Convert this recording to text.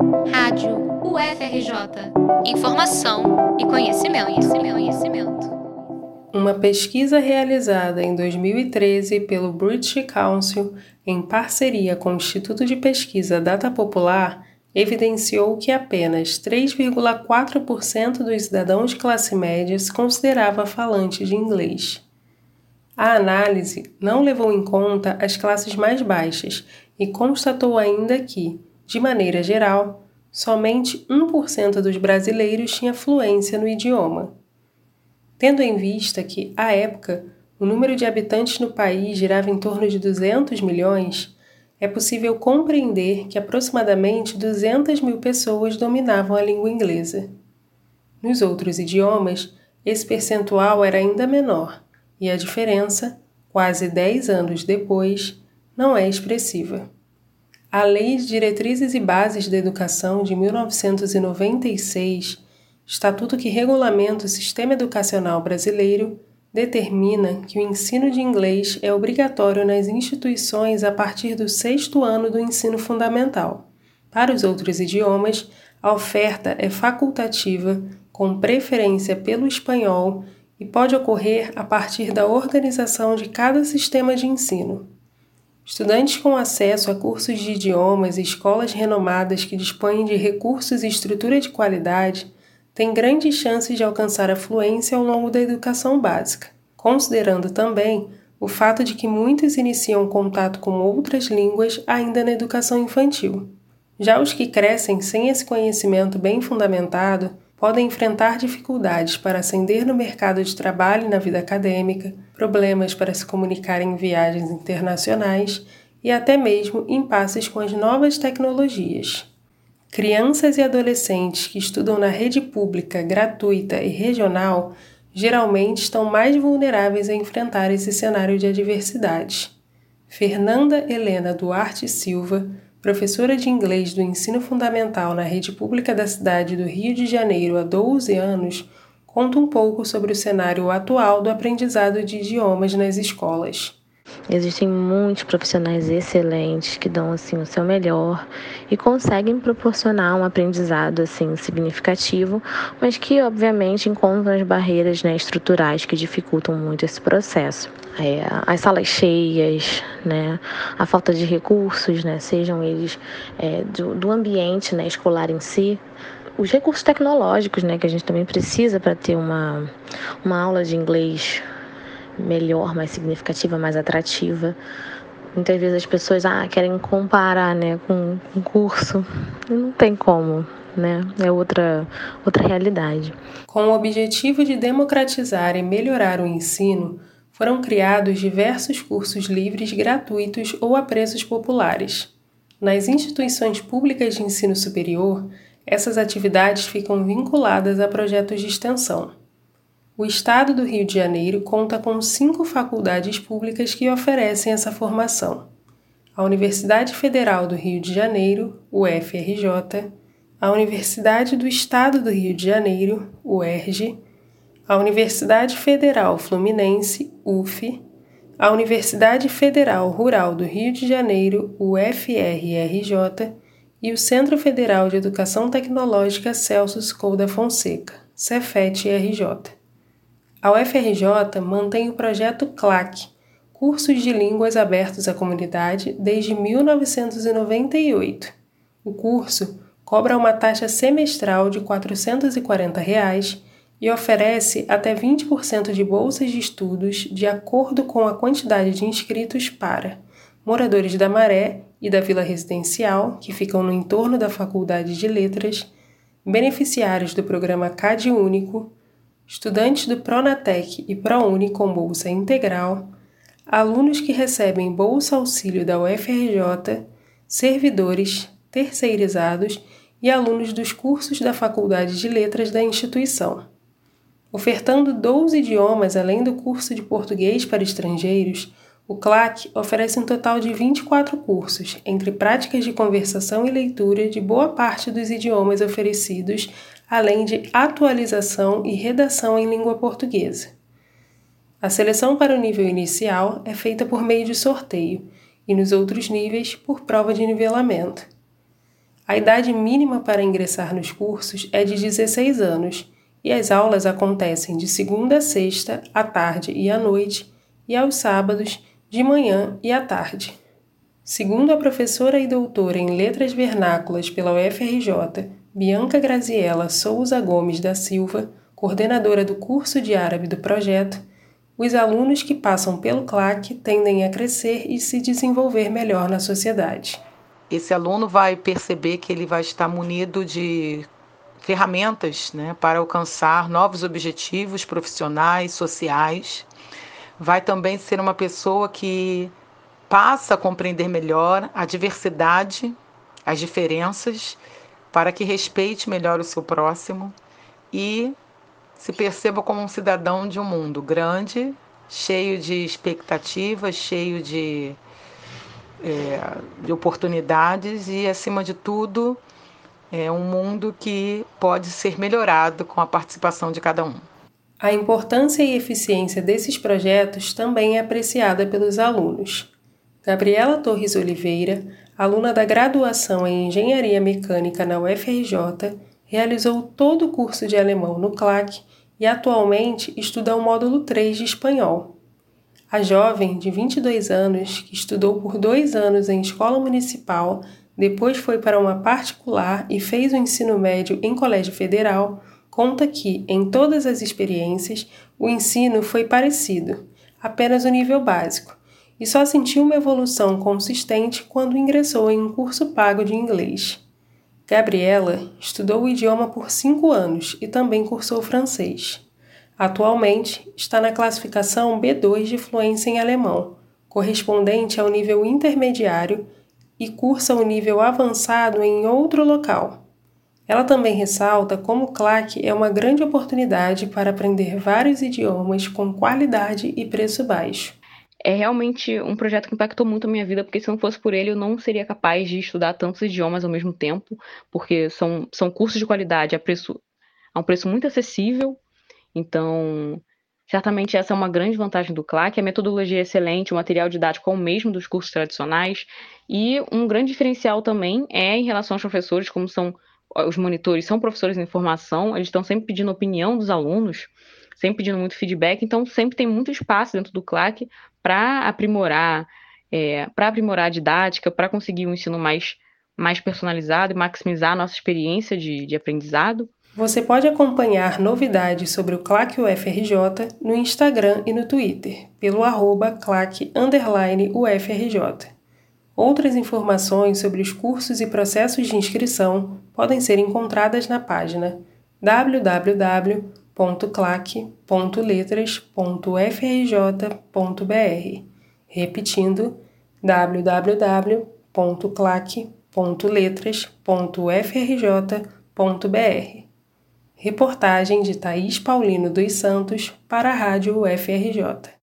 Rádio UFRJ. Informação e conhecimento, conhecimento, conhecimento. Uma pesquisa realizada em 2013 pelo British Council, em parceria com o Instituto de Pesquisa Data Popular, evidenciou que apenas 3,4% dos cidadãos de classe média se considerava falante de inglês. A análise não levou em conta as classes mais baixas e constatou ainda que, de maneira geral, somente 1% dos brasileiros tinha fluência no idioma. Tendo em vista que, à época, o número de habitantes no país girava em torno de 200 milhões, é possível compreender que aproximadamente 200 mil pessoas dominavam a língua inglesa. Nos outros idiomas, esse percentual era ainda menor e a diferença, quase 10 anos depois, não é expressiva. A Lei de Diretrizes e Bases da Educação de 1996, estatuto que regulamenta o sistema educacional brasileiro, determina que o ensino de inglês é obrigatório nas instituições a partir do sexto ano do ensino fundamental. Para os outros idiomas, a oferta é facultativa, com preferência pelo espanhol e pode ocorrer a partir da organização de cada sistema de ensino. Estudantes com acesso a cursos de idiomas e escolas renomadas que dispõem de recursos e estrutura de qualidade têm grandes chances de alcançar a fluência ao longo da educação básica, considerando também o fato de que muitos iniciam contato com outras línguas ainda na educação infantil. Já os que crescem sem esse conhecimento bem fundamentado podem enfrentar dificuldades para ascender no mercado de trabalho e na vida acadêmica, problemas para se comunicar em viagens internacionais e até mesmo impasses com as novas tecnologias. Crianças e adolescentes que estudam na rede pública, gratuita e regional geralmente estão mais vulneráveis a enfrentar esse cenário de adversidade. Fernanda Helena Duarte Silva, professora de inglês do ensino fundamental na rede pública da cidade do Rio de Janeiro há 12 anos, conta um pouco sobre o cenário atual do aprendizado de idiomas nas escolas. Existem muitos profissionais excelentes que dão assim o seu melhor e conseguem proporcionar um aprendizado assim significativo, mas que obviamente encontram as barreiras né, estruturais que dificultam muito esse processo. É, as salas cheias, né, a falta de recursos, né, sejam eles é, do, do ambiente né, escolar em si, os recursos tecnológicos, né, que a gente também precisa para ter uma, uma aula de inglês melhor, mais significativa, mais atrativa. Muitas vezes as pessoas ah, querem comparar né, com um curso. Não tem como, né? É outra, outra realidade. Com o objetivo de democratizar e melhorar o ensino, foram criados diversos cursos livres gratuitos ou a preços populares. Nas instituições públicas de ensino superior, essas atividades ficam vinculadas a projetos de extensão. O Estado do Rio de Janeiro conta com cinco faculdades públicas que oferecem essa formação: a Universidade Federal do Rio de Janeiro, UFRJ, a Universidade do Estado do Rio de Janeiro, UERJ, a Universidade Federal Fluminense, UF, a Universidade Federal Rural do Rio de Janeiro, UFRRJ, e o Centro Federal de Educação Tecnológica Celso Couda Fonseca, Cefet-RJ. A UFRJ mantém o projeto CLAC, Cursos de Línguas Abertos à Comunidade, desde 1998. O curso cobra uma taxa semestral de 440 reais e oferece até 20% de bolsas de estudos de acordo com a quantidade de inscritos para moradores da Maré e da Vila Residencial, que ficam no entorno da Faculdade de Letras, beneficiários do programa CAD Único, estudantes do Pronatec e ProUni com bolsa integral, alunos que recebem bolsa auxílio da UFRJ, servidores, terceirizados e alunos dos cursos da Faculdade de Letras da instituição. Ofertando 12 idiomas além do curso de português para estrangeiros, o CLAC oferece um total de 24 cursos, entre práticas de conversação e leitura de boa parte dos idiomas oferecidos, além de atualização e redação em língua portuguesa. A seleção para o nível inicial é feita por meio de sorteio e nos outros níveis por prova de nivelamento. A idade mínima para ingressar nos cursos é de 16 anos e as aulas acontecem de segunda a sexta, à tarde e à noite, e aos sábados, de manhã e à tarde. Segundo a professora e doutora em Letras Vernáculas pela UFRJ, Bianca Graziella Souza Gomes da Silva, coordenadora do curso de árabe do projeto, os alunos que passam pelo CLAC tendem a crescer e se desenvolver melhor na sociedade. Esse aluno vai perceber que ele vai estar munido de ferramentas né, para alcançar novos objetivos profissionais, sociais. Vai também ser uma pessoa que passa a compreender melhor a diversidade, as diferenças, para que respeite melhor o seu próximo e se perceba como um cidadão de um mundo grande, cheio de expectativas, cheio de, é, de oportunidades e, acima de tudo, é um mundo que pode ser melhorado com a participação de cada um. A importância e eficiência desses projetos também é apreciada pelos alunos. Gabriela Torres Oliveira, aluna da graduação em Engenharia Mecânica na UFRJ, realizou todo o curso de alemão no CLAC e atualmente estuda o módulo 3 de espanhol. A jovem, de 22 anos, que estudou por dois anos em escola municipal, depois foi para uma particular e fez o ensino médio em colégio federal, conta que, em todas as experiências, o ensino foi parecido, apenas o nível básico, e só sentiu uma evolução consistente quando ingressou em um curso pago de inglês. Gabriela estudou o idioma por cinco anos e também cursou francês. Atualmente está na classificação B2 de fluência em alemão, correspondente ao nível intermediário, e cursa o nível avançado em outro local. Ela também ressalta como o CLAC é uma grande oportunidade para aprender vários idiomas com qualidade e preço baixo é realmente um projeto que impactou muito a minha vida, porque se não fosse por ele, eu não seria capaz de estudar tantos idiomas ao mesmo tempo, porque são, são cursos de qualidade a, preço, a um preço muito acessível. Então, certamente essa é uma grande vantagem do CLAC. A metodologia é excelente, o material didático é o mesmo dos cursos tradicionais. E um grande diferencial também é em relação aos professores, como são os monitores, são professores em formação, eles estão sempre pedindo opinião dos alunos sempre pedindo muito feedback, então sempre tem muito espaço dentro do CLAC para aprimorar, é, para aprimorar a didática, para conseguir um ensino mais, mais personalizado e maximizar a nossa experiência de, de aprendizado. Você pode acompanhar novidades sobre o CLAC UFRJ no Instagram e no Twitter, pelo arroba CLAC UFRJ. Outras informações sobre os cursos e processos de inscrição podem ser encontradas na página www.clac.letras.frj.br repetindo www.clac.letras.frj.br. Reportagem de Thaís Paulino dos Santos para a Rádio UFRJ.